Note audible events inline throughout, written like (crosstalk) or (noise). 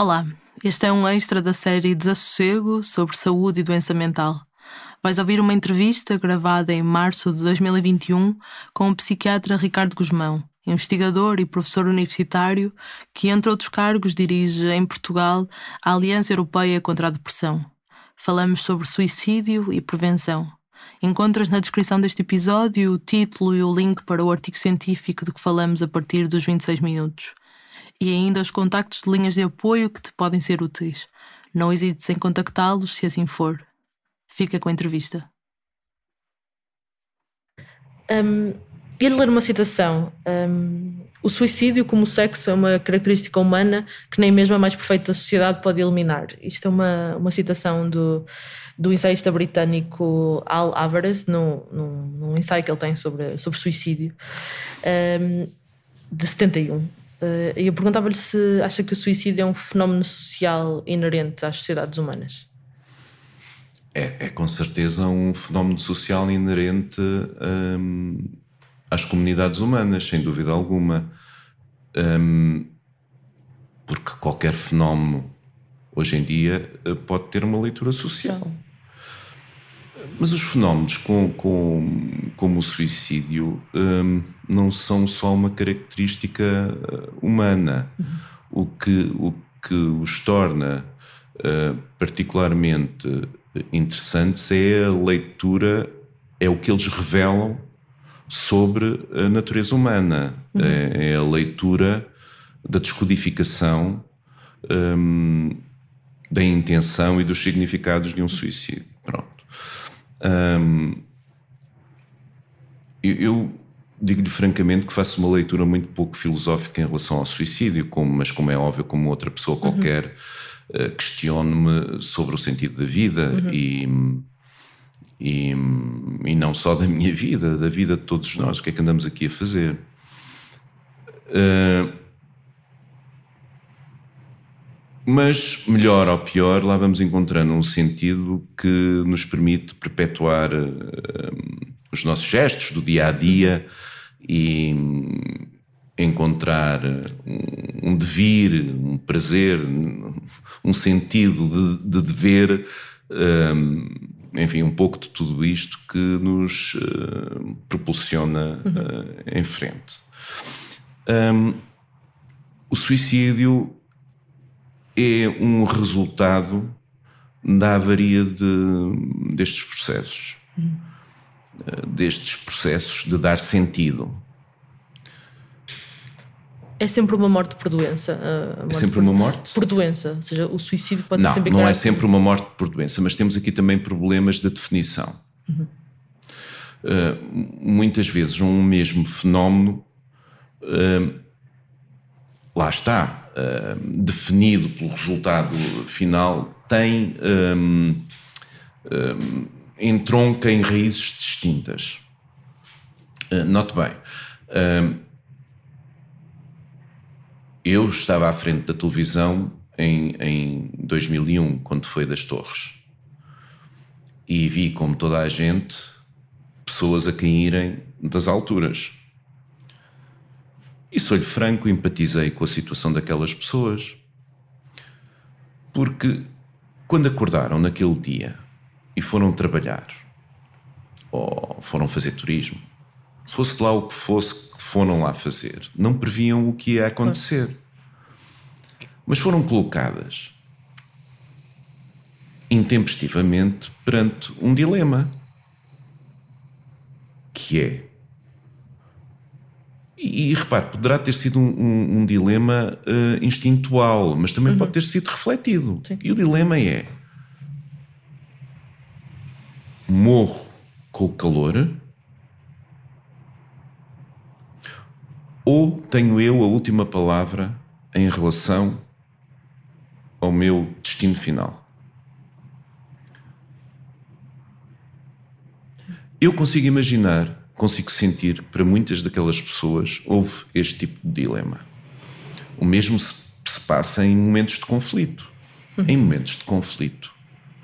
Olá, este é um extra da série Desassossego sobre saúde e doença mental. Vais ouvir uma entrevista gravada em março de 2021 com o psiquiatra Ricardo Guzmão, investigador e professor universitário que, entre outros cargos, dirige em Portugal a Aliança Europeia contra a Depressão. Falamos sobre suicídio e prevenção. Encontras na descrição deste episódio o título e o link para o artigo científico de que falamos a partir dos 26 minutos e ainda os contactos de linhas de apoio que te podem ser úteis. Não hesites em contactá-los se assim for. Fica com a entrevista. Um, ler uma citação. Um, o suicídio, como sexo, é uma característica humana que nem mesmo a mais perfeita sociedade pode eliminar. Isto é uma, uma citação do, do ensaísta britânico Al Alvarez, num, num, num ensaio que ele tem sobre, sobre suicídio, um, de 71. Uh, eu perguntava-lhe se acha que o suicídio é um fenómeno social inerente às sociedades humanas. É, é com certeza um fenómeno social inerente um, às comunidades humanas, sem dúvida alguma. Um, porque qualquer fenómeno hoje em dia eh, pode ter uma leitura social. Mas os fenómenos com, com, como o suicídio um, não são só uma característica uh, humana. Uhum. O, que, o que os torna uh, particularmente interessantes é a leitura, é o que eles revelam sobre a natureza humana. Uhum. É, é, a leitura da descodificação um, da intenção e dos significados de um suicídio. Pronto. Eu, eu digo-lhe francamente que faço uma leitura muito pouco filosófica em relação ao suicídio, como, mas como é óbvio, como outra pessoa uhum. qualquer, uhum. uh, questiono-me sobre o sentido da vida uhum. e, e, e, não só da minha vida, da vida de todos nós, o que é que andamos aqui a fazer. Uh, mas, melhor ou pior, lá vamos encontrando um sentido que nos permite perpetuar uh, os nossos gestos do dia a dia e encontrar um, devir, um prazer, um sentido de, de dever, um, enfim, um pouco de tudo isto que nos uh, propulsiona uh, em frente. Um, o suicídio é um resultado da avaria de, destes processos. Hum. Destes processos de dar sentido. É sempre uma morte por doença. É sempre por, uma morte? Por doença. Ou seja, o suicídio pode não, ser sempre Não, não é sempre uma morte por doença, mas temos aqui também problemas de definição. Uhum. Uh, muitas vezes um mesmo fenómeno, uh, lá está, uh, definido pelo resultado final tem um, um, entronca em raízes distintas. Uh, note bem, uh, eu estava à frente da televisão em, em 2001, quando foi das Torres, e vi, como toda a gente, pessoas a caírem das alturas e sou-lhe franco, empatizei com a situação daquelas pessoas. Porque quando acordaram naquele dia e foram trabalhar, ou foram fazer turismo, fosse lá o que fosse que foram lá fazer, não previam o que ia acontecer. Mas foram colocadas intempestivamente perante um dilema que é e, e repare, poderá ter sido um, um, um dilema uh, instintual, mas também uhum. pode ter sido refletido. Sim. E o dilema é: morro com o calor ou tenho eu a última palavra em relação ao meu destino final? Eu consigo imaginar consigo sentir que para muitas daquelas pessoas houve este tipo de dilema. O mesmo se, se passa em momentos de conflito. Uhum. Em momentos de conflito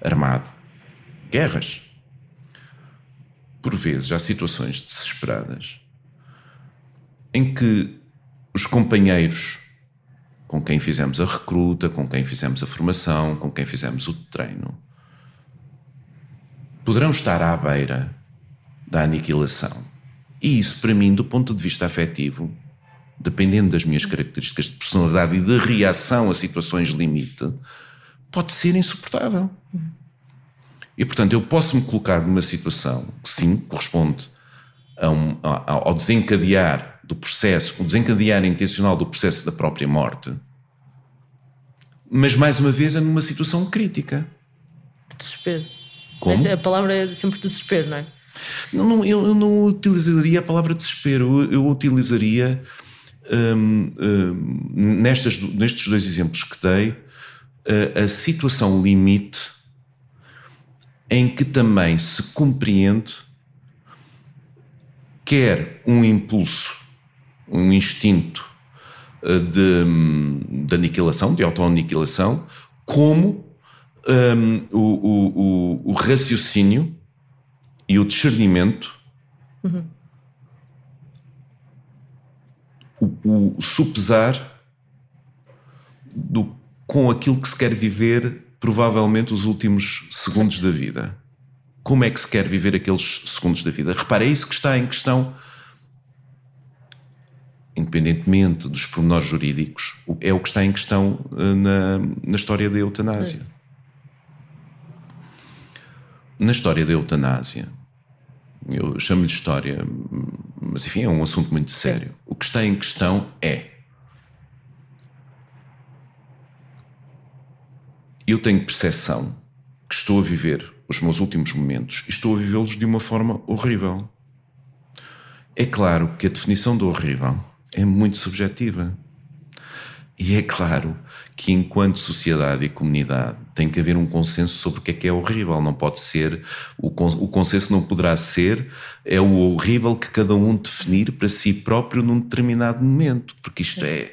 armado. Guerras. Por vezes há situações desesperadas em que os companheiros com quem fizemos a recruta, com quem fizemos a formação, com quem fizemos o treino, poderão estar à beira da aniquilação. E isso, para mim, do ponto de vista afetivo, dependendo das minhas características de personalidade e de reação a situações limite, pode ser insuportável. E, portanto, eu posso me colocar numa situação que, sim, corresponde um, ao desencadear do processo, o desencadear intencional do processo da própria morte, mas mais uma vez é numa situação crítica. Desespero. Como? Essa, a palavra é sempre desespero, não é? Não, eu não utilizaria a palavra desespero, eu, utilizaria hum, hum, nestas, nestes dois exemplos que dei a, a situação limite em que também se compreende quer um impulso, um instinto eh, de, de aniquilação, de autoaniquilação, como um, o, o, o, raciocínio e o discernimento, uhum. o, o supesar do, com aquilo que se quer viver, provavelmente, os últimos segundos da vida. Como é que se quer viver aqueles segundos da vida? Repara, é isso que está em questão independentemente dos pormenores jurídicos, é o que está em questão eh, na, na história da eutanásia. Na história da eutanásia, eu chamo-lhe história, mas enfim, é um assunto muito sério. O que está em questão é. Eu tenho percepção que estou a viver os meus últimos momentos e estou a vivê-los de uma forma horrível. É claro que a definição do horrível é muito subjetiva. E é claro que, enquanto sociedade e comunidade, tem que haver um consenso sobre o que é que é horrível. Não pode ser, o, o consenso não poderá ser, é o horrível que cada um definir para si próprio num determinado momento, porque isto é.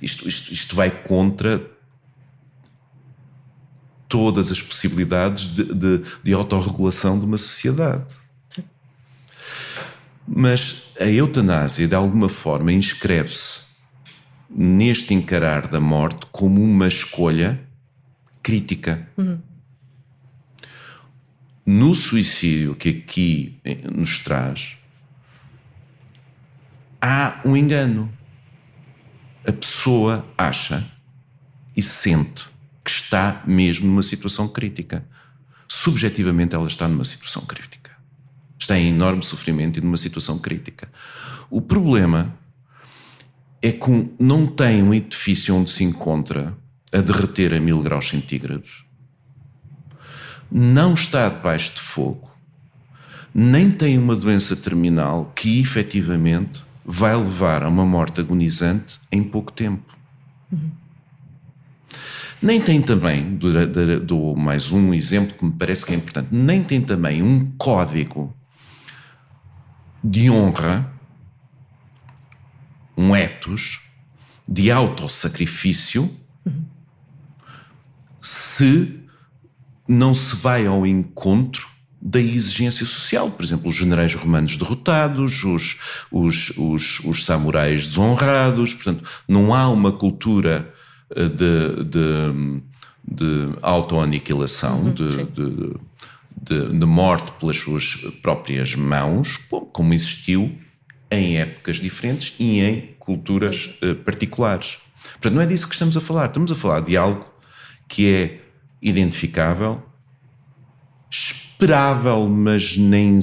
Isto, isto, isto vai contra todas as possibilidades de, de, de autorregulação de uma sociedade. Mas a eutanásia, de alguma forma, inscreve-se neste encarar da morte como uma escolha crítica. Uhum. No suicídio que aqui nos traz, há um engano. A pessoa acha e sente que está mesmo numa situação crítica. Subjetivamente, ela está numa situação crítica está em enorme sofrimento e numa situação crítica. O problema é que não tem um edifício onde se encontra a derreter a mil graus centígrados, não está debaixo de fogo, nem tem uma doença terminal que efetivamente vai levar a uma morte agonizante em pouco tempo. Uhum. Nem tem também, dou mais um exemplo que me parece que é importante, nem tem também um código de honra, um ethos de autossacrifício, se não se vai ao encontro da exigência social. Por exemplo, os generais romanos derrotados, os, os, os, os samurais desonrados. Portanto, não há uma cultura eh, de, de, de autoaniquilação, uhum, de, de de, morte pelas suas próprias mãos, como existiu em épocas diferentes e em culturas uh, particulares. Portanto, não é disso que estamos a falar. Estamos a falar de algo que é identificável, esperável, mas, nem,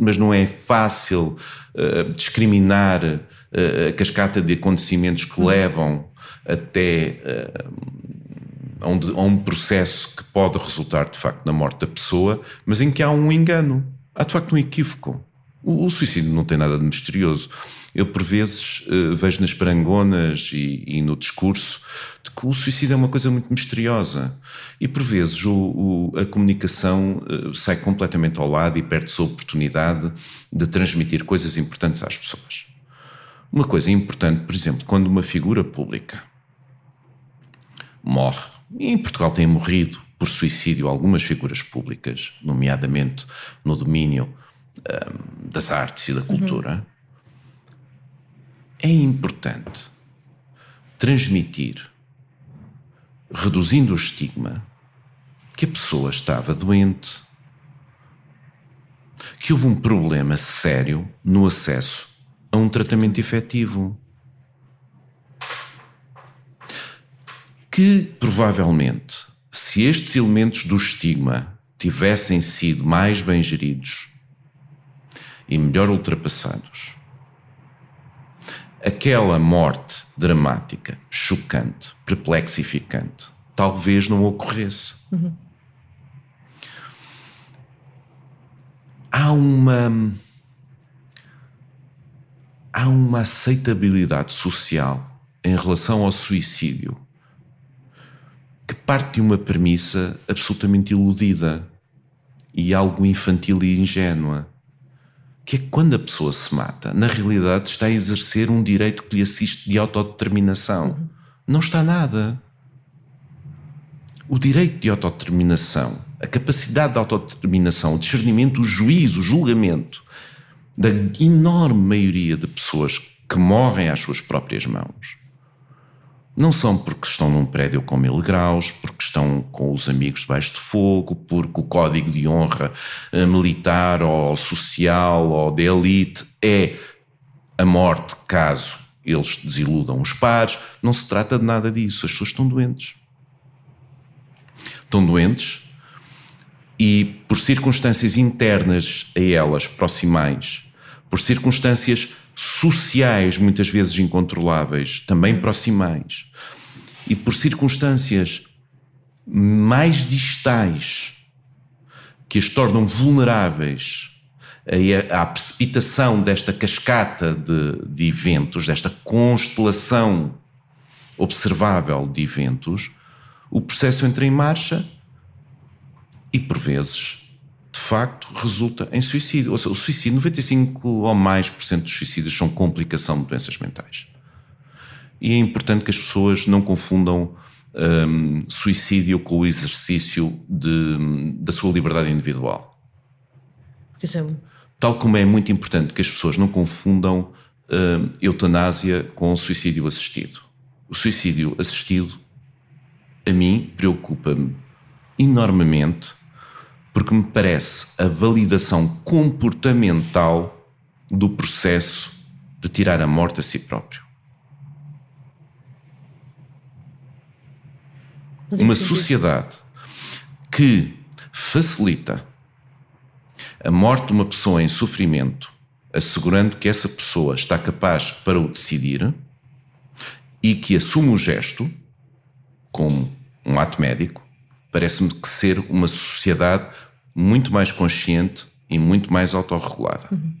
mas não é fácil uh, discriminar uh, a cascata de acontecimentos que levam até a um, a um processo que pode resultar de facto na morte da pessoa, mas em que há um engano. Há de facto um equívoco. O, suicídio não tem nada de misterioso. Eu, por vezes, uh, vejo nas parangonas e, e, no discurso de que o suicídio é uma coisa muito misteriosa. E, por vezes, o, o, a comunicação uh, sai completamente ao lado e perde-se a oportunidade de transmitir coisas importantes às pessoas. Uma coisa importante, por exemplo, quando uma figura pública morre e em Portugal têm morrido por suicídio algumas figuras públicas, nomeadamente no domínio um, das artes e da cultura. Uhum. É importante transmitir, reduzindo o estigma, que a pessoa estava doente, que houve um problema sério no acesso a um tratamento efetivo. Que provavelmente, se estes elementos do estigma tivessem sido mais bem geridos e melhor ultrapassados, aquela morte dramática, chocante, perplexificante, talvez não ocorresse. Uhum. Há uma. Há uma aceitabilidade social em relação ao suicídio que parte de uma premissa absolutamente iludida e algo infantil e ingênua que é quando a pessoa se mata, na realidade está a exercer um direito que lhe assiste de autodeterminação. Não está nada. O direito de autodeterminação, a capacidade de autodeterminação, o discernimento, o juízo, o julgamento da enorme maioria de pessoas que morrem às suas próprias mãos não são porque estão num prédio com mil graus, porque estão com os amigos debaixo de fogo, porque o código de honra eh, militar ou social ou de elite é a morte caso eles desiludam os pares. Não se trata de nada disso. As pessoas estão doentes. Estão doentes e, por circunstâncias internas a elas, proximais, por circunstâncias sociais, muitas vezes incontroláveis, também proximais, e por circunstâncias mais distais que as tornam vulneráveis à precipitação desta cascata de, de eventos, desta constelação observável de eventos, o processo entra em marcha e, por vezes, de facto resulta em suicídio. Ou seja, o suicídio, 95 ou mais por cento dos suicídios são complicação de doenças mentais. E é importante que as pessoas não confundam um, suicídio com o exercício de, da sua liberdade individual. Exemplo. Tal como é muito importante que as pessoas não confundam um, eutanásia com suicídio assistido. O suicídio assistido, a mim, preocupa-me enormemente porque me parece a validação comportamental do processo de tirar a morte a si próprio. Uma sociedade que facilita a morte de uma pessoa em sofrimento, assegurando que essa pessoa está capaz para o decidir e que assume o gesto como um ato médico, parece-me que ser uma sociedade muito mais consciente e muito mais autorregulada. Uhum.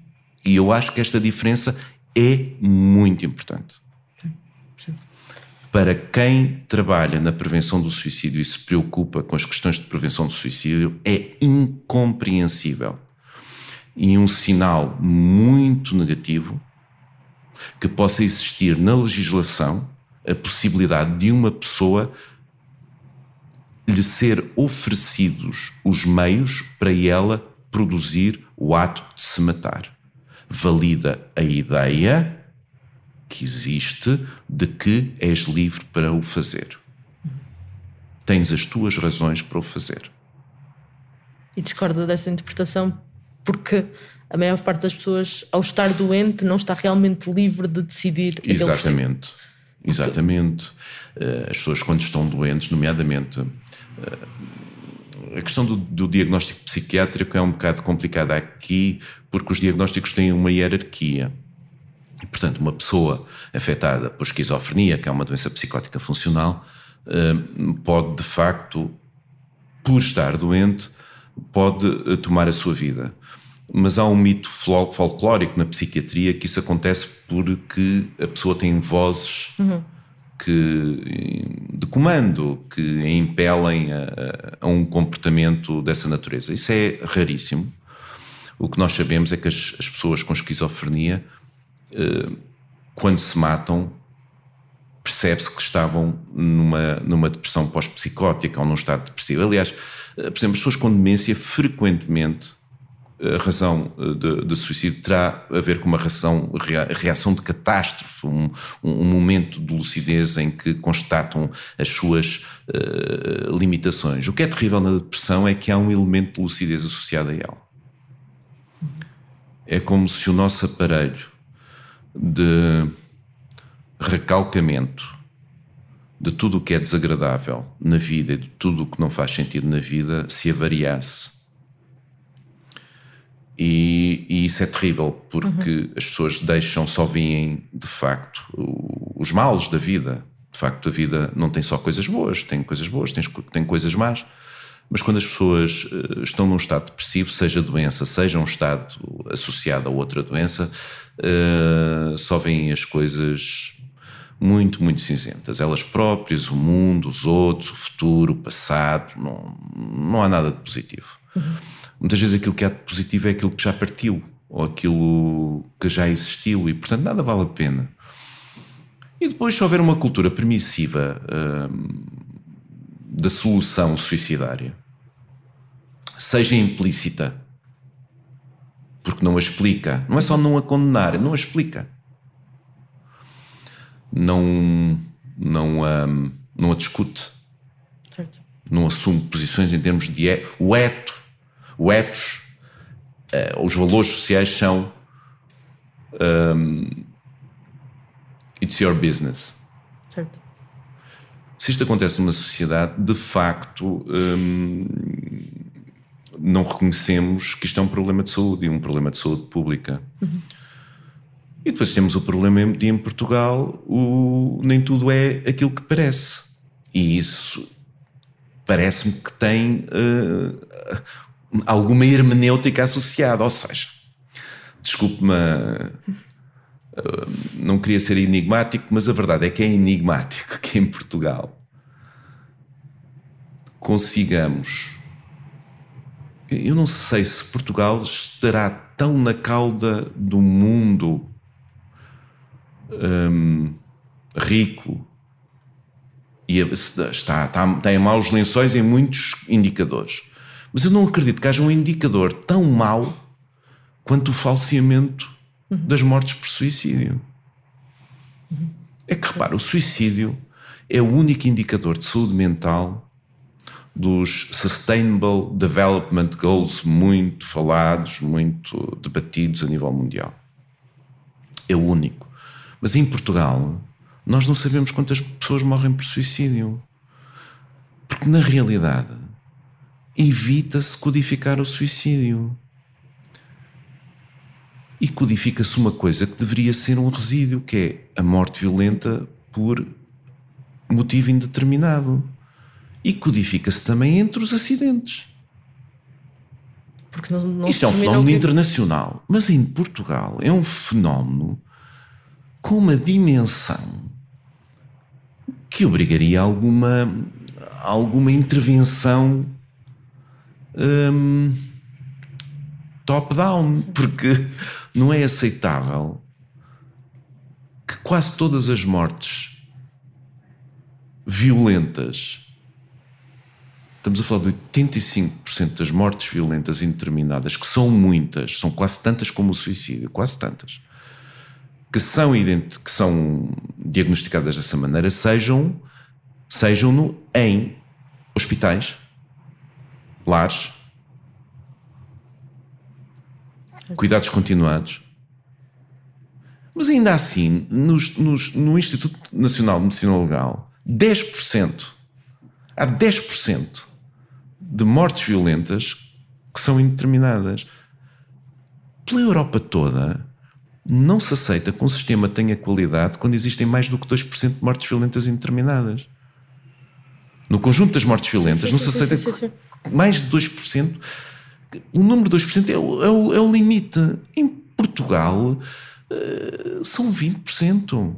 E eu acho que esta diferença é muito importante. Para quem trabalha na prevenção do suicídio e se preocupa com as questões de prevenção do suicídio, é incompreensível e um sinal muito negativo que possa existir na legislação a possibilidade de uma pessoa lhe ser oferecidos os meios para ela produzir o ato de se matar. Valida a ideia que existe de que és livre para o fazer. Tens as tuas razões para o fazer. E discorda dessa interpretação porque a maior parte das pessoas, ao estar doente, não está realmente livre de decidir. Exatamente. Exatamente. Eh, as pessoas, quando estão doentes, nomeadamente a questão do, do, diagnóstico psiquiátrico é um bocado complicada aqui, porque os diagnósticos têm uma hierarquia. E, portanto, uma pessoa afetada por esquizofrenia, que é uma doença psicótica funcional, eh, pode, de facto, por estar doente, pode eh, tomar a sua vida. Mas há um mito folclórico na psiquiatria que isso acontece porque a pessoa tem vozes. Uhum que, de comando que a impelem a, a, um comportamento dessa natureza. Isso é raríssimo. O que nós sabemos é que as, as pessoas com esquizofrenia, eh, quando se matam, percebe-se que estavam numa, numa depressão pós-psicótica ou num estado depressivo. Aliás, eh, por exemplo, as pessoas com demência frequentemente a razão de, de, suicídio terá a ver com uma reação, reação de catástrofe, um, um, momento de lucidez em que constatam as suas uh, limitações. O que é terrível na depressão é que há um elemento de lucidez associado a ela. É como se o nosso aparelho de recalcamento de tudo o que é desagradável na vida e de tudo o que não faz sentido na vida se avariasse. E, e isso é terrível porque uhum. as pessoas deixam, só veem de facto os males da vida. De facto, a vida não tem só coisas boas, tem coisas boas, tem, tem coisas más. Mas quando as pessoas eh, estão num estado depressivo, seja doença, seja um estado associado a outra doença, uh, só veem as coisas muito, muito cinzentas. Elas próprias, o mundo, os outros, o futuro, o passado, não, não há nada de positivo. Uhum. Muitas vezes aquilo que há de positivo é aquilo que já partiu, ou aquilo que já existiu, e portanto nada vale a pena. E depois, se houver uma cultura permissiva hum, da solução suicidária, seja implícita, porque não a explica, não é só não a condenar, não a explica não, não, um, não a discute. Certo. Não assume posições em termos de e, o eto, o etos, uh, os valores sociais são um, it's your business. Certo. Se isto acontece numa sociedade, de facto, um, não reconhecemos que isto é um problema de saúde e um problema de saúde pública. Uhum. E depois temos o problema de em Portugal o, nem tudo é aquilo que parece. E isso parece-me que tem uh, alguma hermenêutica associada. Ou seja, desculpe-me, uh, não queria ser enigmático, mas a verdade é que é enigmático que em Portugal consigamos. Eu não sei se Portugal estará tão na cauda do mundo um, rico e está, está, tem maus lençóis em muitos indicadores. Mas eu não acredito que haja um indicador tão mau quanto o falseamento das mortes por suicídio. É que repara, o suicídio é o único indicador de saúde mental dos Sustainable Development Goals muito falados, muito debatidos a nível mundial. É o único. Mas em Portugal, nós não sabemos quantas pessoas morrem por suicídio. Porque na realidade, evita-se codificar o suicídio. E codifica-se uma coisa que deveria ser um resíduo, que é a morte violenta por motivo indeterminado. E codifica-se também entre os acidentes. Porque não, não Isto é um fenómeno que... internacional. Mas em Portugal é um fenómeno com uma dimensão que obrigaria alguma, alguma intervenção um, top-down, porque não é aceitável que quase todas as mortes violentas, estamos a falar de 85% das mortes violentas indeterminadas, que são muitas, são quase tantas como o suicídio, quase tantas que são, que são diagnosticadas dessa maneira sejam, sejam no, em hospitais, lares, cuidados continuados. Mas ainda assim, nos, nos, no Instituto Nacional de Medicina Legal, 10%, há 10% de mortes violentas que são indeterminadas. Pela Europa toda, não se aceita que um sistema tenha qualidade quando existem mais do que 2% de mortes violentas indeterminadas. No conjunto das mortes violentas, não se aceita que mais de 2%. O número de 2% é o, é o, é o limite. Em Portugal, uh, são 20%.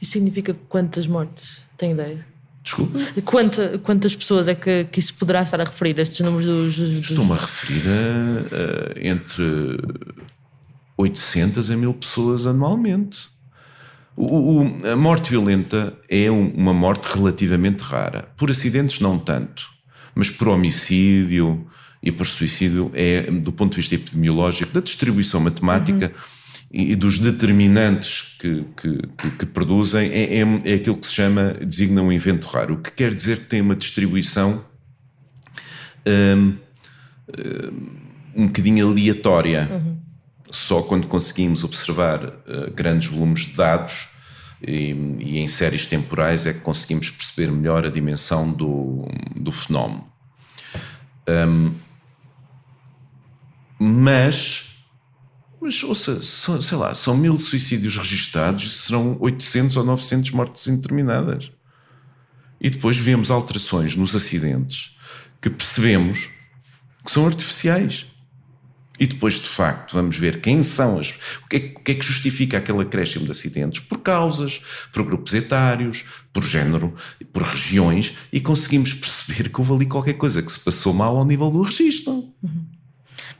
Isso significa quantas mortes? Tem ideia? Desculpa? Quanta, quantas pessoas é que, que isso poderá estar a referir, estes números dos. dos... Estou-me a referir a, a, entre 800 a 1000 pessoas anualmente. O, o, a morte violenta é um, uma morte relativamente rara. Por acidentes, não tanto, mas por homicídio e por suicídio é, do ponto de vista epidemiológico, da distribuição matemática uhum. e, dos determinantes que, que, que, que produzem, é, é, é, aquilo que se chama, designa um evento raro, o que quer dizer que tem uma distribuição um, um bocadinho aleatória. Uhum. Só quando conseguimos observar uh, grandes volumes de dados e, e, em séries temporais é que conseguimos perceber melhor a dimensão do, do fenómeno. Um, mas, mas ouça, sei lá, são mil suicídios registados e serão 800 ou 900 mortes indeterminadas. E depois vemos alterações nos acidentes que percebemos que são artificiais. E depois, de facto, vamos ver quem são as. O que, é, o que é que justifica aquele acréscimo de acidentes? Por causas, por grupos etários, por género, por regiões, e conseguimos perceber que houve ali qualquer coisa que se passou mal ao nível do registro. Uhum.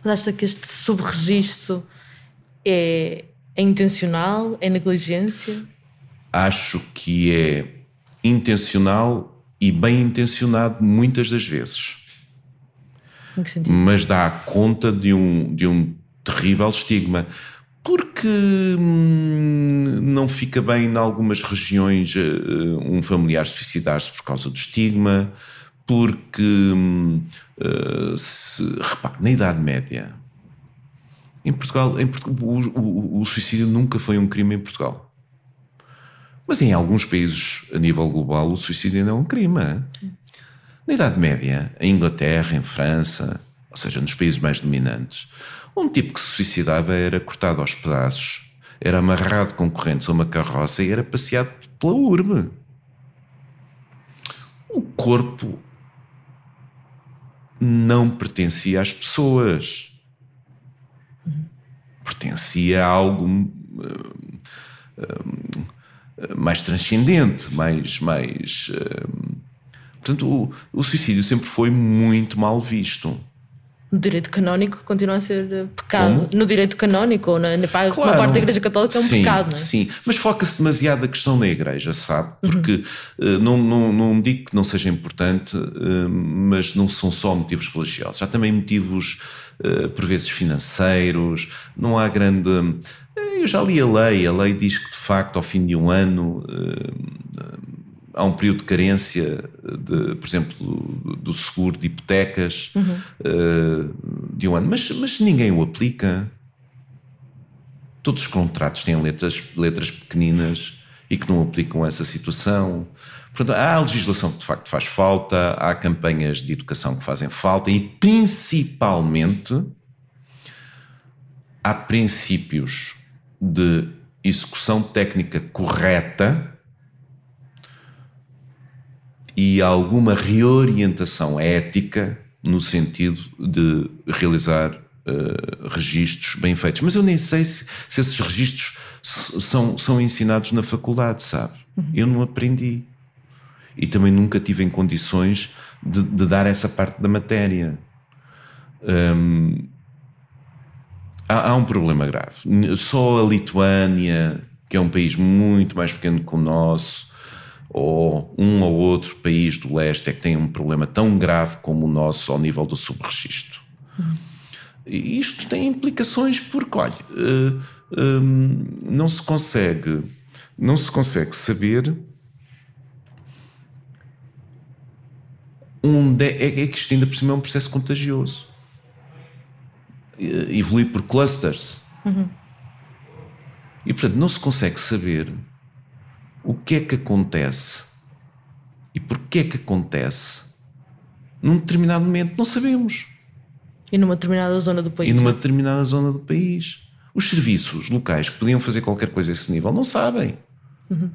Mas acha que este subregistro é, é intencional? É negligência? Acho que é intencional e bem intencionado muitas das vezes. Mas dá conta de um, de um terrível estigma. Porque hum, não fica bem em algumas regiões uh, um familiar suicidar-se por causa do estigma, porque uh, se, repare, na Idade Média, em Portugal, em Portugal o, o, o, suicídio nunca foi um crime em Portugal. Mas em alguns países a nível global o suicídio ainda é um crime. É? Na Idade Média, em Inglaterra, em França, ou seja, nos países mais dominantes, um tipo que se suicidava era cortado aos pedaços, era amarrado com correntes a uma carroça e era passeado pela urbe. O corpo não pertencia às pessoas. Pertencia a algo uh, uh, mais transcendente, mais. mais portanto, o, o suicídio sempre foi muito mal visto no direito canónico continua a ser eh, pecado. Como? No direito canónico, ou na, na claro. uma parte da Igreja Católica é um sim, pecado, não é? Sim, mas foca-se demasiado a questão na Igreja, sabe? Porque uhum. uh, não, não, não digo que não seja importante, uh, mas não são só motivos religiosos. Há também motivos, por vezes, financeiros. Não há grande. Eu já li a lei, a lei diz que de facto ao fim de um ano há um período de carência, de, por exemplo, do, seguro de hipotecas uhum. uh, de um ano, mas, mas ninguém o aplica. Todos os contratos têm letras, letras pequeninas e que não aplicam essa situação. Portanto, há a legislação que de facto faz falta, há campanhas de educação que fazem falta e, principalmente, há princípios de execução técnica correta e alguma reorientação ética no sentido de realizar uh, registros bem feitos. Mas eu nem sei se, se esses registros são, são ensinados na faculdade, sabe? Uhum. Eu não aprendi. E também nunca tive em condições de, de dar essa parte da matéria. Um, há, há um problema grave. Só a Lituânia, que é um país muito mais pequeno que o nosso, ou um ou outro país do leste é que tem um problema tão grave como o nosso ao nível do subregistro. Uhum. E isto tem implicações porque, olha, uh, um, não se consegue, não se consegue saber onde é, é que isto ainda por cima é um processo contagioso. Evolui por clusters. Uhum. E portanto não se consegue saber o que é que acontece e porquê é que acontece num determinado momento, não sabemos. E numa determinada zona do país. E numa determinada zona do país. Os serviços locais que podiam fazer qualquer coisa a esse nível não sabem. Uhum.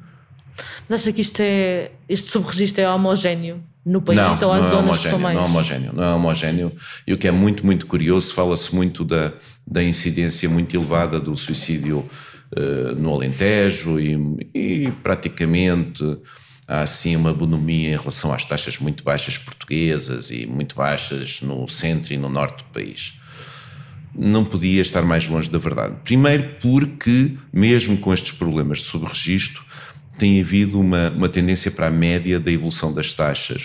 Mas acha que isto é, este subregistro é homogéneo no país não, ou há não zonas é que são mais? Não é homogéneo, não é homogéneo. E o que é muito, muito curioso, fala-se muito da, da incidência muito elevada do suicídio uh, no Alentejo e, e, praticamente há assim uma bonomia em relação às taxas muito baixas portuguesas e muito baixas no centro e no norte do país. Não podia estar mais longe da verdade. Primeiro porque, mesmo com estes problemas de subregistro, tem havido uma, uma tendência para a média da evolução das taxas,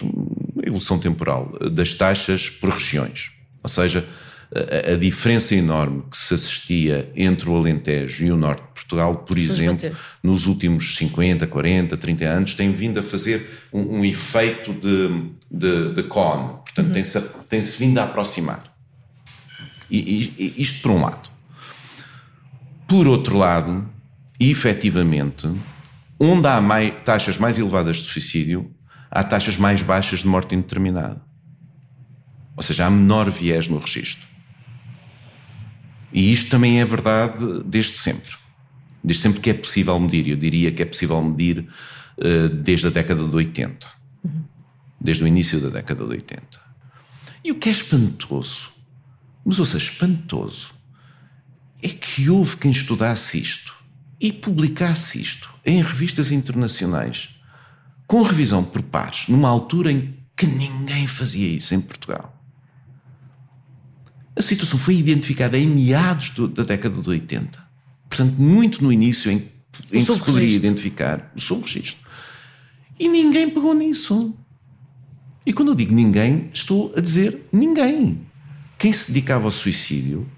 evolução temporal, das taxas por regiões. Ou seja, a, a, diferença enorme que se assistia entre o Alentejo e o Norte Portugal, por exemplo, nos últimos 50, 40, 30 anos, tem vindo a fazer um, um efeito de, de, de cone. Portanto, uhum. tem-se tem vindo a aproximar. E, e, isto por um lado. Por outro lado, efetivamente, onde há mais, taxas mais elevadas de suicídio, há taxas mais baixas de morte indeterminada. Ou seja, há menor viés no registro. E isto também é verdade desde sempre. Desde sempre que é possível medir. Eu diria que é possível medir uh, desde a década de 80. Desde o início da década de 80. E o que é espantoso, mas ouça, espantoso, é que houve quem estudasse isto e publicasse isto em revistas internacionais com revisão por pares, numa altura em que ninguém fazia isso em Portugal. A situação foi identificada em meados do, da década de 80. Portanto, muito no início em, em que se poderia identificar o subregistro. E ninguém pegou nisso. E quando eu digo ninguém, estou a dizer ninguém. Quem se dedicava ao suicídio,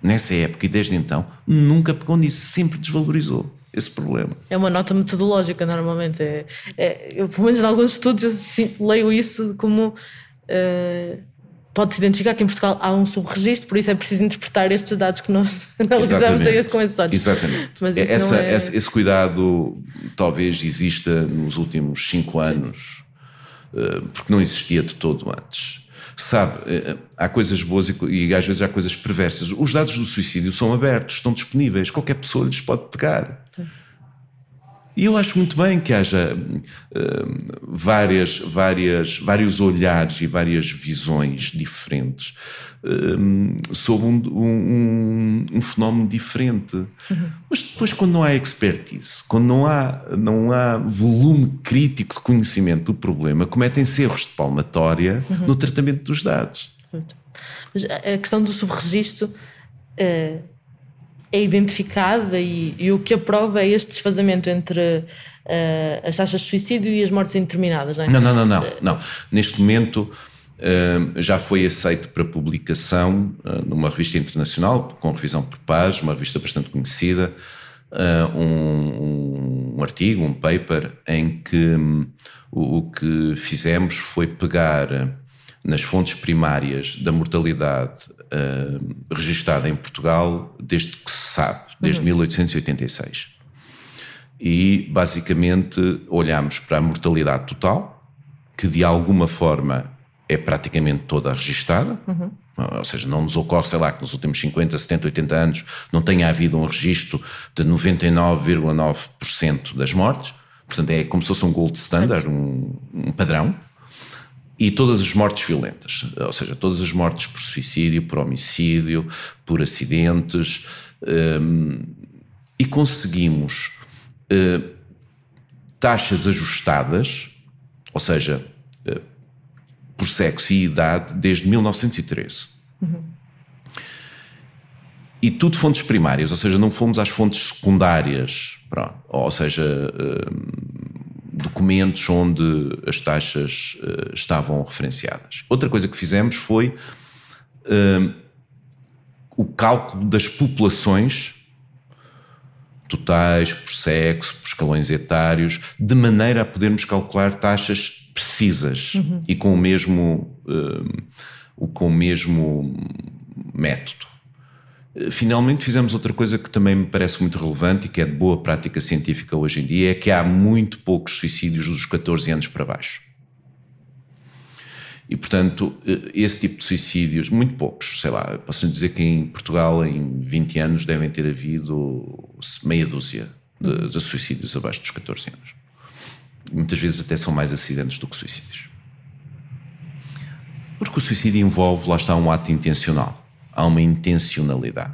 nessa época e desde então, nunca pegou nisso, sempre desvalorizou esse problema. É uma nota metodológica, normalmente. É, é eu, pelo menos em alguns estudos, eu leio isso como. Uh, pode-se identificar que em Portugal há um subregistro, por isso é preciso interpretar estes dados que nós (laughs) analisamos aí com esses olhos. Exatamente. Mas Essa, é... esse, cuidado talvez exista nos últimos cinco anos, eh, porque não existia de todo antes. Sabe, eh, há coisas boas e, às vezes há coisas perversas. Os dados do suicídio são abertos, estão disponíveis, qualquer pessoa lhes pode pegar. Sim. E eu acho muito bem que haja uh, várias, várias, vários olhares e várias visões diferentes uh, sobre um, um, um, fenómeno diferente. Uhum. Mas depois, quando não há expertise, quando não há, não há volume crítico de conhecimento do problema, cometem-se erros de palmatória uhum. no tratamento dos dados. Mas a questão do subregistro. Uh é identificada e, e, o que aprova é este desfazamento entre uh, as taxas de suicídio e as mortes indeterminadas, não é? Não, não, não, não. Uh, não. Neste momento uh, já foi aceito para publicação numa revista internacional, com revisão por pares, uma revista bastante conhecida, um, um, artigo, um paper, em que um, o, o que fizemos foi pegar nas fontes primárias da mortalidade uh, registada em Portugal desde que se sabe, desde uhum. 1886. E basicamente olhamos para a mortalidade total, que de alguma forma é praticamente toda registada, uhum. ou seja, não nos ocorre, sei lá, que nos últimos 50, 70, 80 anos não tenha havido um registro de 99,9% das mortes, portanto é como se fosse um gold standard, um, um padrão e todas as mortes violentas, ou seja, todas as mortes por suicídio, por homicídio, por acidentes, um, e conseguimos uh, taxas ajustadas, ou seja, uh, por sexo e idade, desde 1913. Uhum. E tudo fontes primárias, ou seja, não fomos às fontes secundárias, pronto, ou seja, uh, documentos onde as taxas uh, estavam referenciadas. Outra coisa que fizemos foi uh, o cálculo das populações totais, por sexo, por escalões etários, de maneira a podermos calcular taxas precisas uhum. e com o mesmo, uh, com o mesmo método. Finalmente fizemos outra coisa que também me parece muito relevante e que é de boa prática científica hoje em dia, é que há muito poucos suicídios dos 14 anos para baixo. E, portanto, esse tipo de suicídios, muito poucos, sei lá, posso dizer que em Portugal em 20 anos devem ter havido meia dúzia de, de suicídios abaixo dos 14 anos. Muitas vezes até são mais acidentes do que suicídios. Porque o suicídio envolve, lá está, um ato intencional há uma intencionalidade.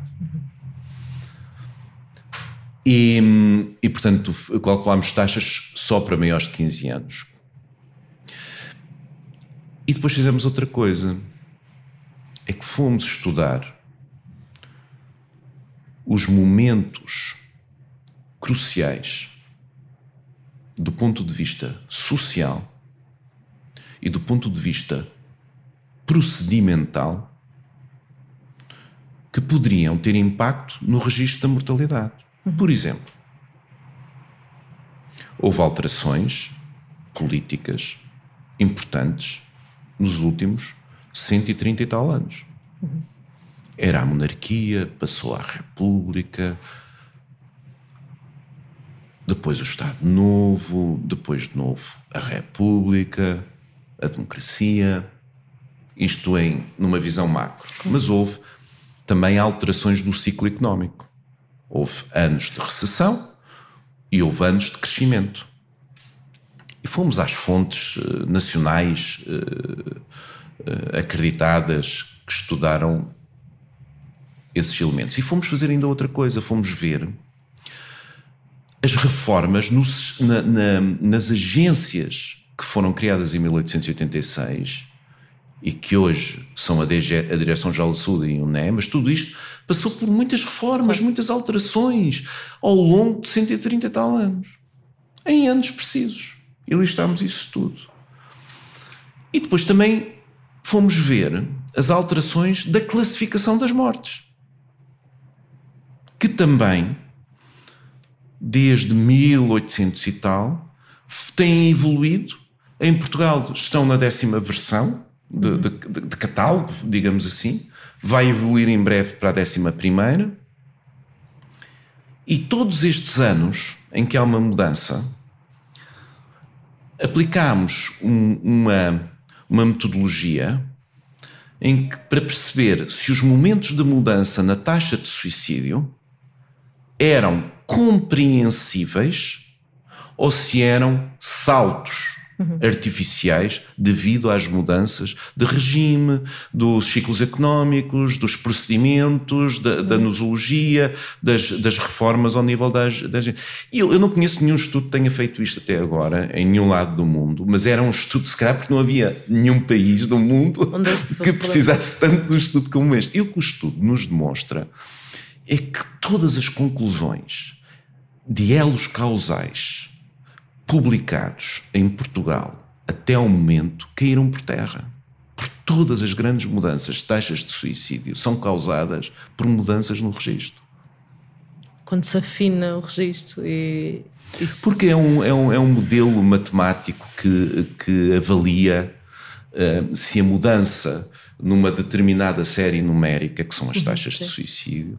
E, e portanto, calculámos taxas só para maiores de 15 anos. E depois fizemos outra coisa. É que fomos estudar os momentos cruciais do ponto de vista social e do ponto de vista procedimental que poderiam ter impacto no registro da mortalidade. Por exemplo, houve alterações políticas importantes nos últimos 130 e tal anos. Era a monarquia, passou à república, depois o Estado Novo, depois de novo a república, a democracia, isto em numa visão macro. Mas houve também alterações no ciclo económico. Houve anos de recessão e houve anos de crescimento. E fomos às fontes uh, nacionais uh, uh, acreditadas que estudaram esses elementos. E fomos fazer ainda outra coisa, fomos ver as reformas nos, na, na, nas agências que foram criadas em 1886 e que hoje são a, DG, a Direção-Geral de Saúde e o NEM, mas tudo isto passou por muitas reformas, muitas alterações ao longo de 130 e tal anos, em anos precisos. E listámos isso tudo. E depois também fomos ver as alterações da classificação das mortes, que também, desde 1800 e tal, têm evoluído. Em Portugal estão na décima versão, de, de, de, catálogo, digamos assim, vai evoluir em breve para a décima primeira. E todos estes anos em que há uma mudança, aplicámos um, uma, uma metodologia em que, para perceber se os momentos de mudança na taxa de suicídio eram compreensíveis ou se eram saltos uhum. artificiais devido às mudanças de regime, dos ciclos económicos, dos procedimentos, da, da uhum. nosologia, das, das, reformas ao nível das. das... E eu, eu, não conheço nenhum estudo que tenha feito isto até agora, em nenhum lado do mundo, mas era um estudo, se calhar, porque não havia nenhum país do mundo (laughs) que precisasse tanto de um estudo como este. E o que o estudo nos demonstra é que todas as conclusões de elos causais publicados em Portugal até ao momento caíram por terra. Por todas as grandes mudanças de taxas de suicídio são causadas por mudanças no registro. Quando se afina o registro e. Porque é um, é, um, é um modelo matemático que, que avalia uh, se a mudança numa determinada série numérica, que são as uhum, taxas de suicídio,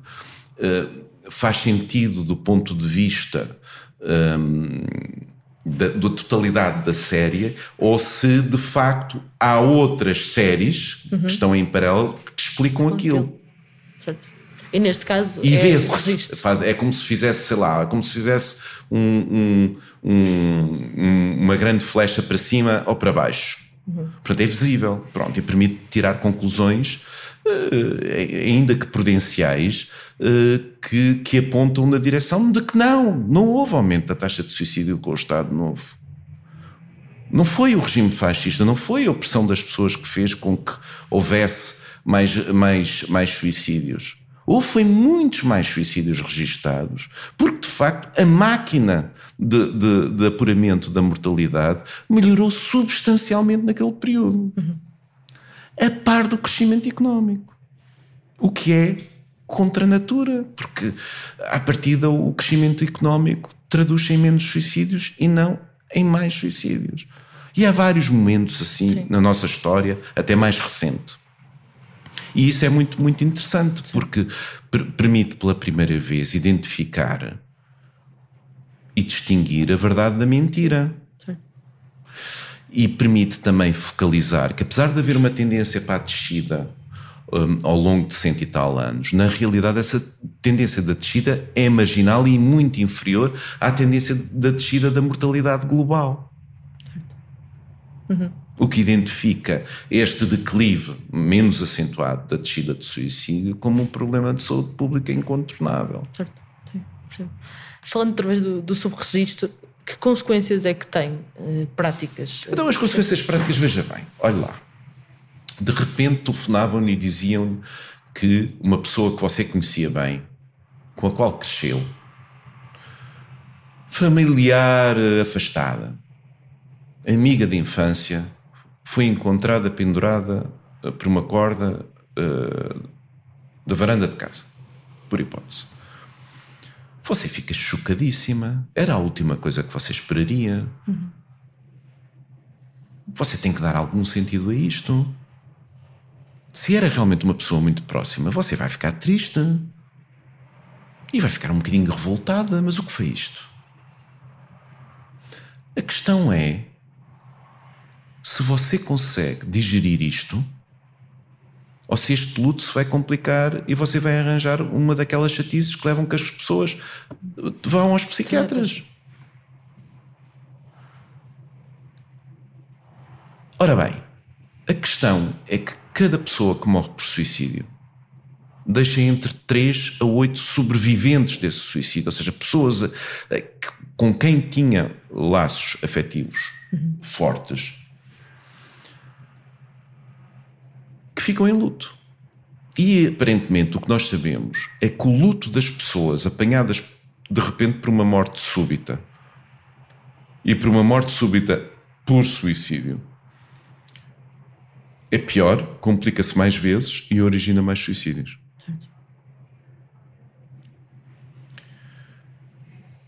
uh, faz sentido do ponto de vista. Um, da, da, totalidade da série ou se de facto há outras séries uhum. que estão em paralelo que explicam aquilo. E neste caso e é faz, é como se fizesse, sei lá, é como se fizesse um, um, um, uma grande flecha para cima ou para baixo. Uhum. Portanto, é visível, pronto, e permite tirar conclusões uh, ainda que prudenciais, que, que apontam na direção de que não, não houve aumento da taxa de suicídio com o Estado Novo. Não foi o regime fascista, não foi a opressão das pessoas que fez com que houvesse mais, mais, mais suicídios. Houve foi muitos mais suicídios registados, porque de facto a máquina de, de, de apuramento da mortalidade melhorou substancialmente naquele período. Uhum a par do crescimento económico. O que é contra a natura, porque a partir o crescimento económico traduz-se em menos suicídios e não em mais suicídios. E há vários momentos assim Sim. na nossa história, até mais recente. E isso é muito, muito interessante, Sim. porque permite pela primeira vez identificar e distinguir a verdade da mentira e permite também focalizar que, apesar de haver uma tendência para a descida um, ao longo de cento e tal anos, na realidade essa tendência da descida é marginal e muito inferior à tendência da descida da mortalidade global. Uhum. O que identifica este declive menos acentuado da descida de suicídio como um problema de saúde pública incontornável. Certo. Sim, Falando através do, do subregistro, que consequências é que tem uh, práticas? Então, as consequências práticas, veja bem, olha lá. De repente telefonavam-lhe e diziam que uma pessoa que você conhecia bem, com a qual cresceu, familiar afastada, amiga de infância, foi encontrada pendurada eh, por uma corda uh, da varanda de casa, por hipótese. Você fica chocadíssima. Era a última coisa que você esperaria. Uhum. Você tem que dar algum sentido a isto. Se era realmente uma pessoa muito próxima, você vai ficar triste e vai ficar um bocadinho revoltada. Mas o que foi isto? A questão é se você consegue digerir isto ou se este luto se vai complicar e você vai arranjar uma daquelas chatices que levam que as pessoas vão aos psiquiatras. Ora bem, a questão é que cada pessoa que morre por suicídio deixa entre 3 a 8 sobreviventes desse suicídio, ou seja, pessoas com quem tinha laços afetivos uhum. fortes ficam em luto. E aparentemente o que nós sabemos é que o luto das pessoas apanhadas de repente por uma morte súbita e por uma morte súbita por suicídio é pior, complica-se mais vezes e origina mais suicídios.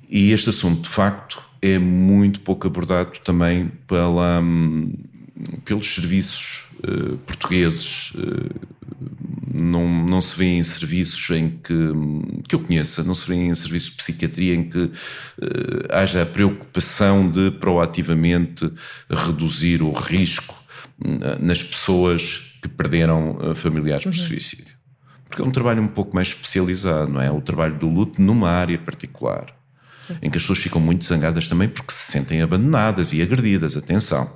E este assunto, de facto, é muito pouco abordado também pela, hum, pelos serviços uh, portugueses. Uh, não, não se vê em serviços em que, que eu conheça, não se vê em serviços de psiquiatria em que uh, haja a preocupação de proativamente reduzir o risco nas pessoas que perderam familiares uhum. por suicídio. Porque é um trabalho um pouco mais especializado, não é? O trabalho do luto numa área particular, uhum. em que as pessoas ficam muito zangadas também porque se sentem abandonadas e agredidas. Atenção.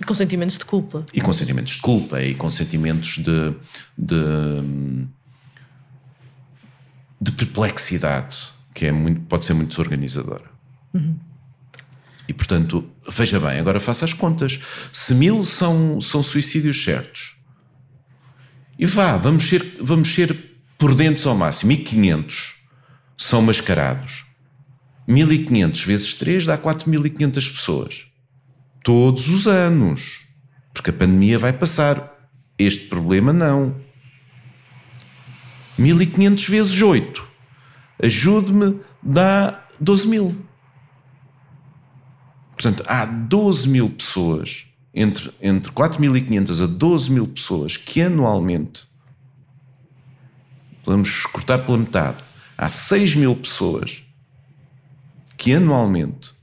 E com sentimentos de culpa. E com sentimentos de culpa e com sentimentos de, de, de perplexidade, que é muito, pode ser muito desorganizadora. Uhum. E portanto, veja bem, agora faça as contas. Se mil são, são suicídios certos, e vá, vamos ser, vamos ser prudentes ao máximo, 1500 são mascarados. 1500 vezes 3 dá 4500 pessoas todos os anos, porque a pandemia vai passar. Este problema não. 1500 vezes 8. Ajude-me, dá 12 mil. Portanto, há 12 mil pessoas, entre, entre 4.500 a 12 mil pessoas, que anualmente, vamos cortar pela metade, há 6 mil pessoas que anualmente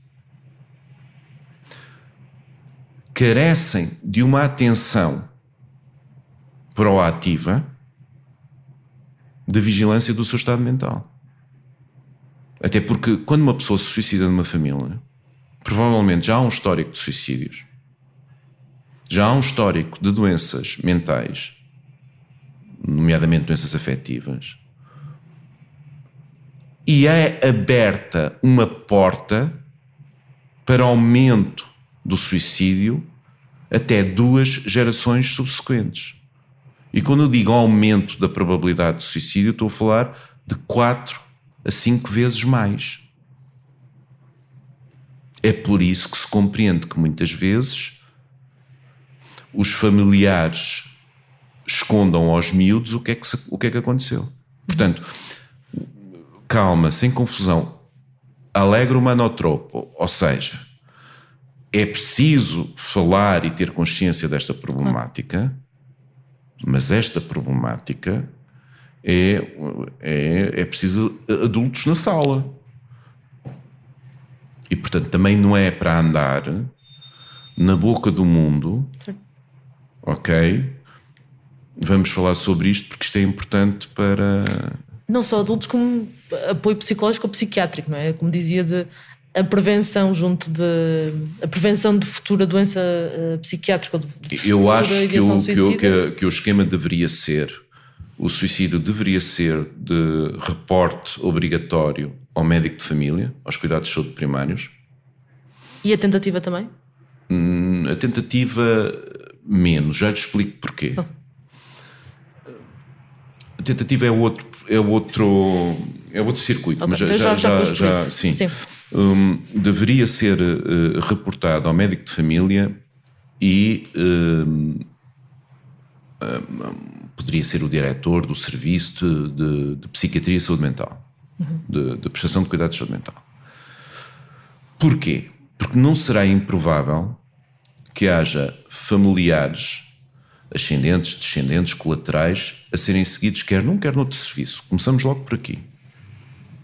carecem de uma atenção proativa de vigilância do seu estado mental. Até porque quando uma pessoa se suicida numa família, provavelmente já há um histórico de suicídios, já há um histórico de doenças mentais, nomeadamente doenças afetivas, e é aberta uma porta para aumento do suicídio até duas gerações subsequentes. E quando eu digo aumento da probabilidade de suicídio, estou a falar de 4 a 5 vezes mais. É por isso que se compreende que muitas vezes os familiares escondam aos miúdos o que é que, se, o que, é que aconteceu. Portanto, calma, sem confusão. Alegro manotropo, ou seja, é preciso falar e ter consciência desta problemática, mas esta problemática é, é, é preciso adultos na sala. E portanto também não é para andar na boca do mundo, ok? Vamos falar sobre isto porque isto é importante para. Não só adultos, como apoio psicológico ou psiquiátrico, não é? Como dizia, de a prevenção junto de a prevenção de futura doença uh, psiquiátrica. De, eu acho que o, que, o, que, a, que o esquema deveria ser o suicídio deveria ser de reporte obrigatório ao médico de família, aos cuidados de saúde primários. E a tentativa também? Hum, a tentativa menos, já te explico porquê. Oh. A tentativa é outro, é outro, é outro circuito, okay, mas então já, já, já, já sim. sim um, deveria ser uh, reportado ao médico de família e um, poderia ser o diretor do serviço de, de, de psiquiatria e saúde mental. De, de prestação de cuidados de saúde mental. Porquê? Porque não será improvável que haja familiares ascendentes, descendentes, colaterais a serem seguidos quer num, quer noutro serviço. Começamos logo por aqui.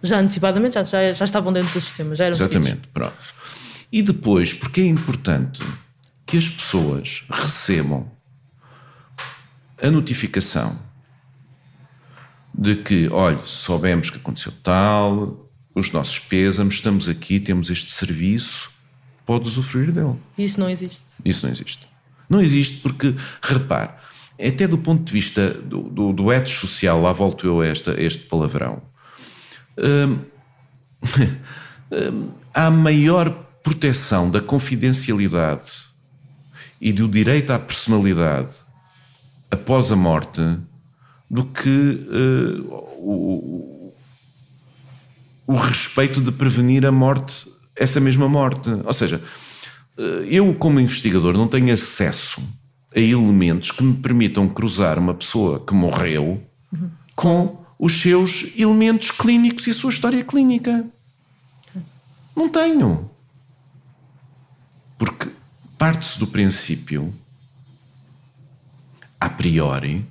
Já antecipadamente, já, já, já estavam dentro do sistema, já eram Exatamente, seguidos. pronto. E depois, porque é importante que as pessoas recebam a notificação de que, olha, soubemos que aconteceu tal, os nossos pésamos, estamos aqui, temos este serviço, pode usufruir dele. Isso não existe. Isso não existe. Não existe porque, repare, até do ponto de vista do, do, do etos social, lá volto eu a, esta, a este palavrão, hum, (laughs) hum, há maior proteção da confidencialidade e do direito à personalidade após a morte do que uh, o, o respeito de prevenir a morte, essa mesma morte. Ou seja, eh, eu, como investigador, não tenho acesso a elementos que me permitam cruzar uma pessoa que morreu com os seus elementos clínicos e a sua história clínica. Não tenho. Porque parte-se do princípio a priori,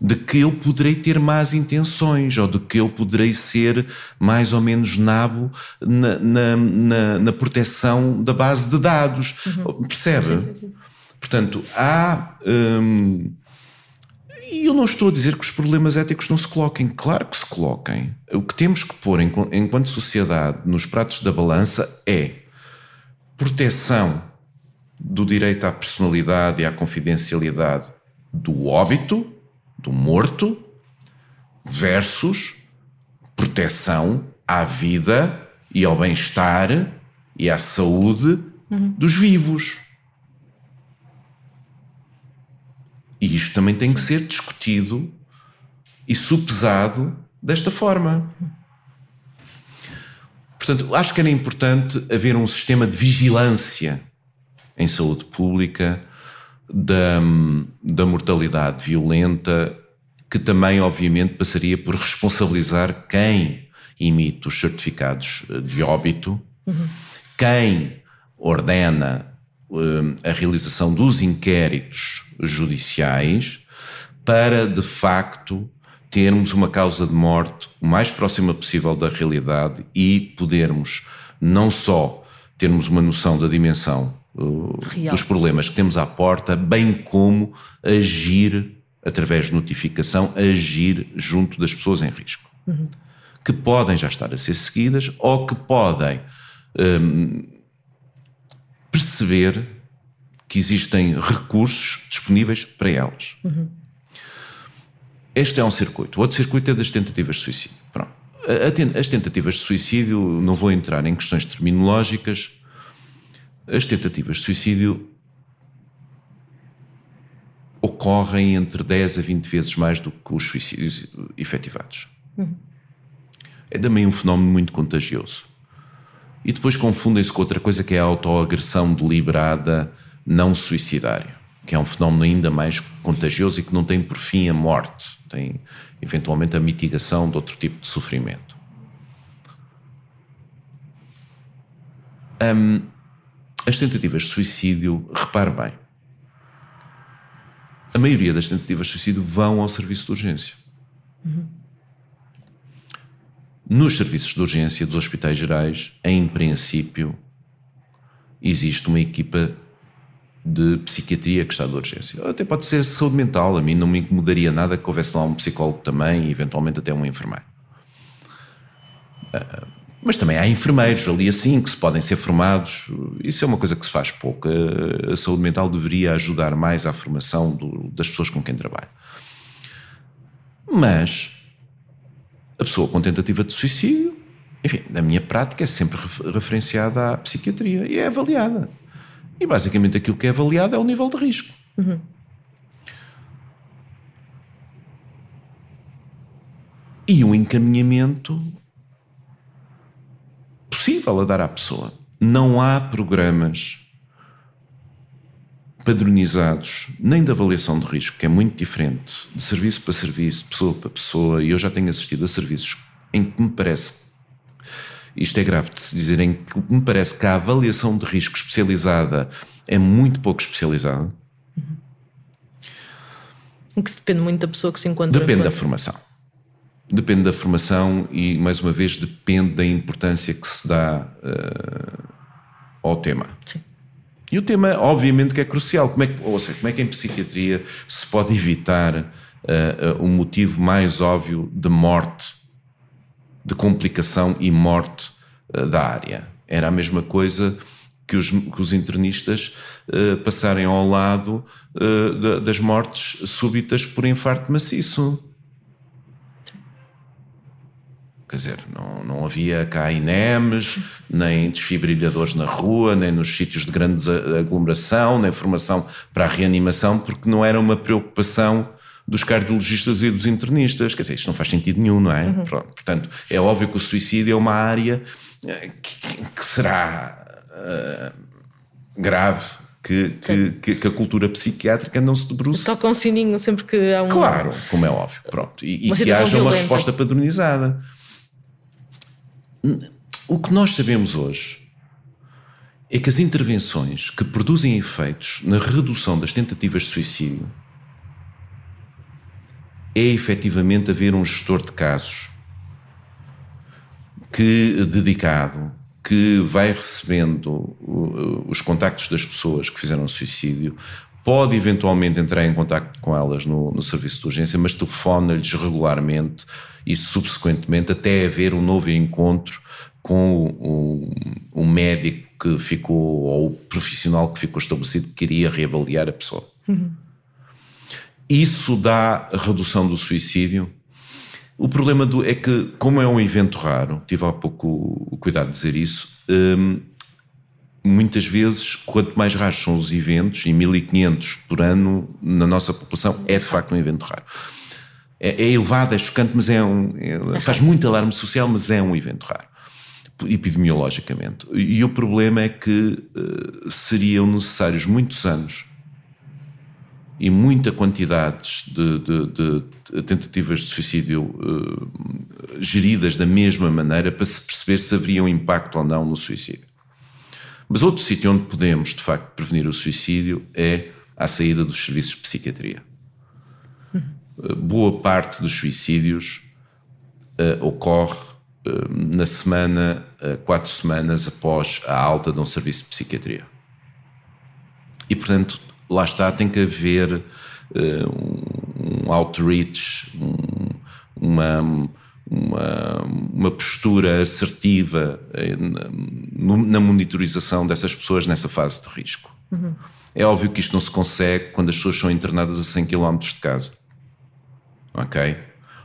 de que eu poderei ter más intenções ou de que eu poderei ser mais ou menos nabo na, na, na, na proteção da base de dados. Uhum. Percebe? Sim, sim, sim. Portanto, há. Hum, e eu não estou a dizer que os problemas éticos não se coloquem, claro que se coloquem. O que temos que pôr enquanto sociedade nos pratos da balança é proteção do direito à personalidade e à confidencialidade do óbito, do morto, versus proteção à vida e ao bem-estar e à saúde uhum. dos vivos. E isto também tem que ser discutido e supesado desta forma. Portanto, acho que era importante haver um sistema de vigilância em saúde pública da, da mortalidade violenta, que também, obviamente, passaria por responsabilizar quem emite os certificados eh, de óbito, uhum. quem ordena uh, a realização dos inquéritos judiciais, para de facto termos uma causa de morte o mais próxima possível da realidade e podermos não só termos uma noção da dimensão dos problemas que temos à porta, bem como agir através de notificação, agir junto das pessoas em risco. Uhum. Que podem já estar a ser seguidas ou que podem um, perceber que existem recursos disponíveis para elas. Uhum. Este é um circuito. O outro circuito é das tentativas de suicídio. Pronto. As tentativas de suicídio, não vou entrar em questões terminológicas, as tentativas de suicídio ocorrem entre 10 a 20 vezes mais do que os suicídios efetivados. Uhum. É também um fenómeno muito contagioso. E depois confundem-se com outra coisa que é a autoagressão deliberada não suicidária, que é um fenómeno ainda mais contagioso e que não tem por fim a morte, tem eventualmente a mitigação de outro tipo de sofrimento. Um, as tentativas de suicídio, repare bem, a maioria das tentativas de suicídio vão ao serviço de urgência. Uhum. Nos serviços de urgência dos hospitais gerais, em princípio, existe uma equipa de psiquiatria que está de urgência. Até pode ser saúde mental, a mim não me incomodaria nada que houvesse lá um psicólogo também e eventualmente até um enfermeiro. Uh, mas também há enfermeiros ali assim que se podem ser formados. Isso é uma coisa que se faz pouco. A saúde mental deveria ajudar mais à formação do, das pessoas com quem trabalha. Mas a pessoa com tentativa de suicídio, enfim, na minha prática é sempre referenciada à psiquiatria e é avaliada. E basicamente aquilo que é avaliado é o nível de risco. Uhum. E um encaminhamento possível a dar à pessoa. Não há programas padronizados nem da avaliação de risco, que é muito diferente, de serviço para serviço, pessoa para pessoa, e eu já tenho assistido a serviços em que me parece, isto é grave de se dizer, em que me parece que a avaliação de risco especializada é muito pouco especializada. Em que se depende muito da pessoa que se encontra. Depende da formação. Depende da formação e, mais uma vez, depende da importância que se dá uh, ao tema. Sim. E o tema, obviamente, que é crucial. Como é que, ou seja, como é que em psiquiatria se pode evitar uh, uh, o motivo mais óbvio de morte, de complicação e morte uh, da área? Era a mesma coisa que os, que os internistas passarem ao lado das mortes súbitas por infarto maciço. Quer dizer, não, não havia cá INEMs, nem desfibrilhadores na rua, nem nos sítios de grande aglomeração, nem formação para a reanimação, porque não era uma preocupação dos cardiologistas e dos internistas. Quer dizer, isto não faz sentido nenhum, não é? Uhum. Portanto, é óbvio que o suicídio é uma área eh, que, que será uh, grave. Que, que, que, a cultura psiquiátrica não se debruce. Toca um sininho sempre que há um. Claro, como é óbvio. Pronto. E, e que haja violenta. uma resposta padronizada. O que nós sabemos hoje é que as intervenções que produzem efeitos na redução das tentativas de suicídio é efetivamente haver um gestor de casos que dedicado que vai recebendo os contactos das pessoas que fizeram suicídio, pode eventualmente entrar em contato com elas no, no serviço de urgência, mas telefona-lhes regularmente e subsequentemente até haver um novo encontro com o, o, o, médico que ficou, ou o profissional que ficou estabelecido que queria reavaliar a pessoa. Uhum. Isso dá redução do suicídio. O problema do, é que, como é um evento raro, tive há pouco o cuidado de dizer isso, hum, muitas vezes, quanto mais raros são os eventos, e 1500 por ano na nossa população, é de facto um evento raro. É, é elevado, é chocante, mas é um. É, faz muito alarme social, mas é um evento raro epidemiologicamente. E o problema é que uh, seriam necessários muitos anos e muita quantidades de, de, de tentativas de suicídio uh, geridas da mesma maneira para se perceber se haveria um impacto ou não no suicídio. Mas outro sítio onde podemos, de facto, prevenir o suicídio é à saída dos serviços de psiquiatria. Uh, boa parte dos suicídios ocorre na semana, eh, quatro semanas após a alta de um serviço de psiquiatria. E, portanto, lá está, tem que haver uh, um outreach, um, uma, uma, uma, postura assertiva eh, na, na, monitorização dessas pessoas nessa fase de risco. Uhum. É óbvio que isto não se consegue quando as pessoas são internadas a 100 km de casa. Ok?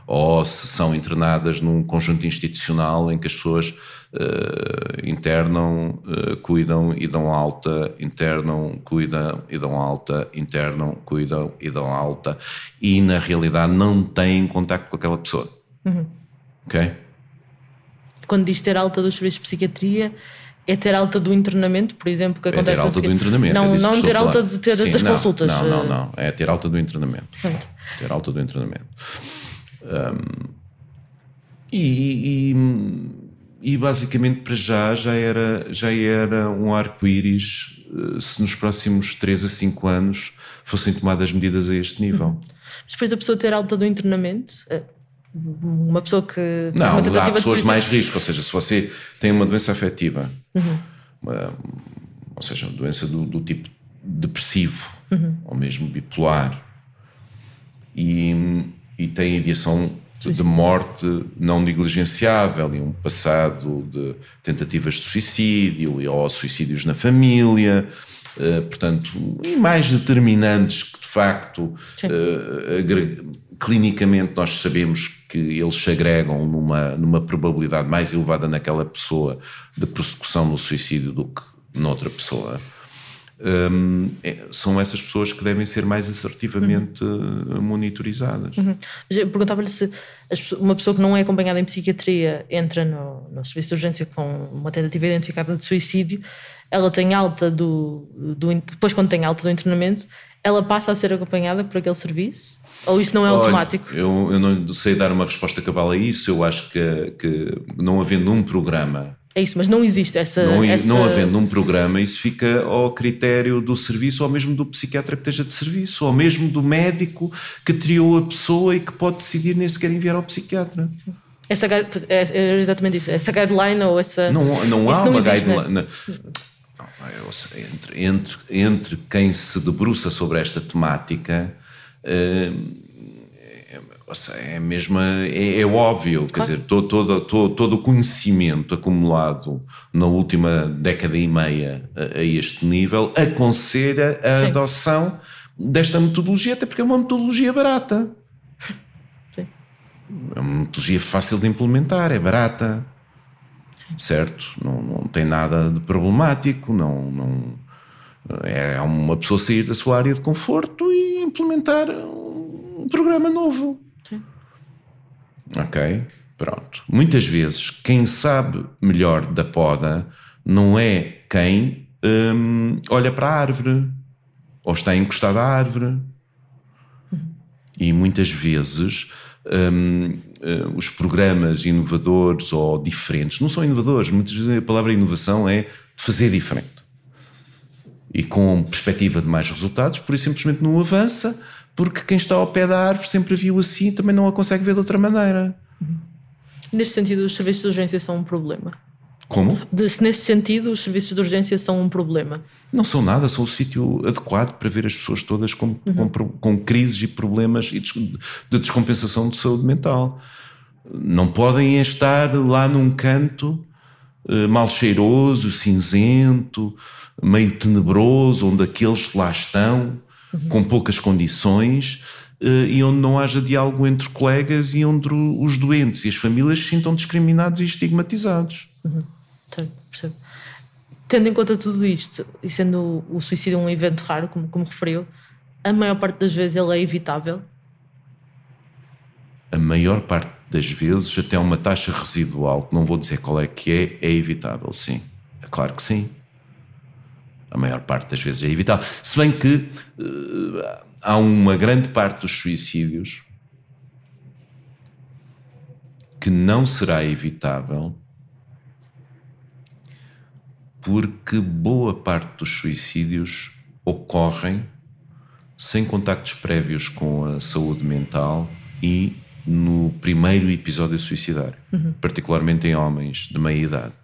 ou se são internadas num conjunto institucional em que as pessoas uh, internam, uh, cuidam e dão alta, internam, cuidam e dão alta, internam, cuidam e dão alta, e na realidade não têm contacto com aquela pessoa. Uhum. Ok? Quando diz ter alta dos serviços de psiquiatria, é ter alta do internamento, por exemplo, que acontece É ter alta do internamento. Não, é não ter alta de ter Sim, das não, consultas. Não, não, não. É ter alta do internamento. Pronto. Ter alta do internamento. Um, e, e, e, basicamente para já já era, já era um arco-íris eh, se nos próximos 3 a 5 anos fossem tomadas medidas a este nível. Uhum. Depois da pessoa ter alta do internamento, eh, uma pessoa que. Não, há pessoas de mais risco, ou seja, se você tem uma doença afetiva, uhum. uma, ou seja, uma doença do, do tipo depressivo uhum. ou mesmo bipolar, e e tem ideação de morte não negligenciável e um passado de tentativas de suicídio ou suicídios na família, uh, portanto, e mais determinantes que de facto uh, clinicamente nós sabemos que eles se agregam numa, numa probabilidade mais elevada naquela pessoa de prossecução no suicídio do que noutra pessoa. Um, é, são essas pessoas que devem ser mais assertivamente uhum. monitorizadas. Uhum. Perguntava-lhe se uma pessoa que não é acompanhada em psiquiatria entra no, no serviço de urgência com uma tentativa identificada de suicídio, ela tem alta do, do. Depois, quando tem alta do internamento, ela passa a ser acompanhada por aquele serviço? Ou isso não é Olha, automático? Eu, eu não sei dar uma resposta cabal a isso. Eu acho que, que não havendo um programa é isso, mas não existe essa não, essa. não havendo um programa, isso fica ao critério do serviço, ou mesmo do psiquiatra que esteja de serviço, ou mesmo do médico que triou a pessoa e que pode decidir nem sequer enviar ao psiquiatra. Essa, é, é exatamente isso. Essa guideline ou essa. Não, não há não uma existe, guideline. Né? Entre, entre, entre quem se debruça sobre esta temática. Uh, é mesmo é, é óbvio, claro. quer dizer, todo, todo, todo, todo, o conhecimento acumulado na última década e meia a, a este nível aconselha a Sim. adoção desta metodologia, até porque é uma metodologia barata. Sim. É uma metodologia fácil de implementar, é barata, certo? Não, não tem nada de problemático, não, não é uma pessoa sair da sua área de conforto e implementar um programa novo. Ok? Pronto. Muitas vezes, quem sabe melhor da poda não é quem hum, olha para a árvore ou está encostado à árvore. E muitas vezes hum, hum, os programas inovadores ou diferentes não são inovadores, muitas vezes a palavra inovação é fazer diferente. E com perspectiva de mais resultados, por isso simplesmente não avança porque quem está ao pé da árvore sempre a viu assim também não a consegue ver de outra maneira. Neste sentido, os serviços de urgência são um problema. Como? De, nesse sentido, os serviços de urgência são um problema. Não são nada, são o sítio adequado para ver as pessoas todas com, uhum. com, com crises e problemas de descompensação de saúde mental. Não podem estar lá num canto uh, mal cheiroso, cinzento, meio tenebroso, onde aqueles que lá estão uhum. com poucas condições uh, e onde não haja diálogo entre colegas e onde os doentes e as famílias se sintam discriminados e estigmatizados. Uhum. Percebo. Tendo em conta tudo isto, e sendo o, suicídio um evento raro, como, como referiu, a maior parte das vezes ele é evitável? A maior parte das vezes, até uma taxa residual, que não vou dizer qual é que é, é evitável, sim. É claro que sim a maior parte das vezes é evitável. Se bem que uh, há uma grande parte dos suicídios que não será evitável porque boa parte dos suicídios ocorrem sem contactos prévios com a saúde mental e no primeiro episódio suicidário, uhum. particularmente em homens de meia idade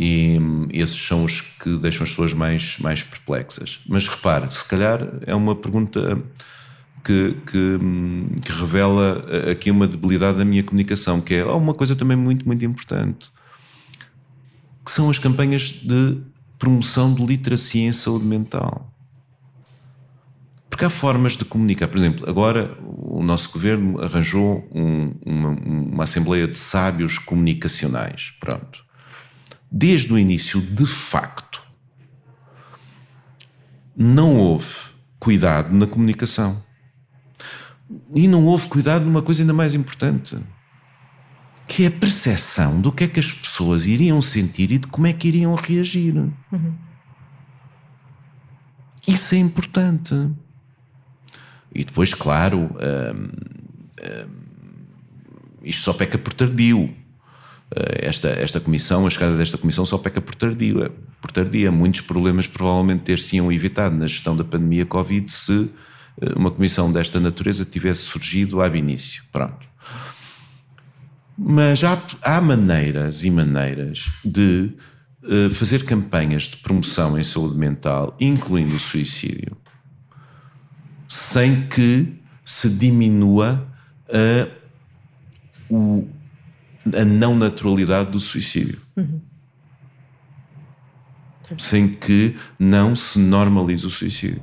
e esses são os que deixam as pessoas mais, mais perplexas. Mas repare, se calhar é uma pergunta que, que, que, revela aqui uma debilidade da minha comunicação, que é uma coisa também muito, muito importante, que são as campanhas de promoção de literacia em saúde mental. Porque há formas de comunicar. Por exemplo, agora o nosso governo arranjou um, uma, uma assembleia de sábios comunicacionais. Pronto desde o início, de facto, não houve cuidado na comunicação. E não houve cuidado numa coisa ainda mais importante, que é a percepção do que é que as pessoas iriam sentir e de como é que iriam reagir. Uhum. Isso é importante. E depois, claro, hum, hum, isto só peca por tardio. Eh, esta, esta comissão, a chegada desta comissão só peca por tardia. Por tardia. Muitos problemas provavelmente ter-se-iam evitado na gestão da pandemia Covid se eh, uma comissão desta natureza tivesse surgido ab início. Pronto. Mas há, há maneiras e maneiras de uh, fazer campanhas de promoção em saúde mental, incluindo o suicídio, sem que se diminua uh, o, a não naturalidade do suicídio. Uhum. Sem que não se normalize o suicídio.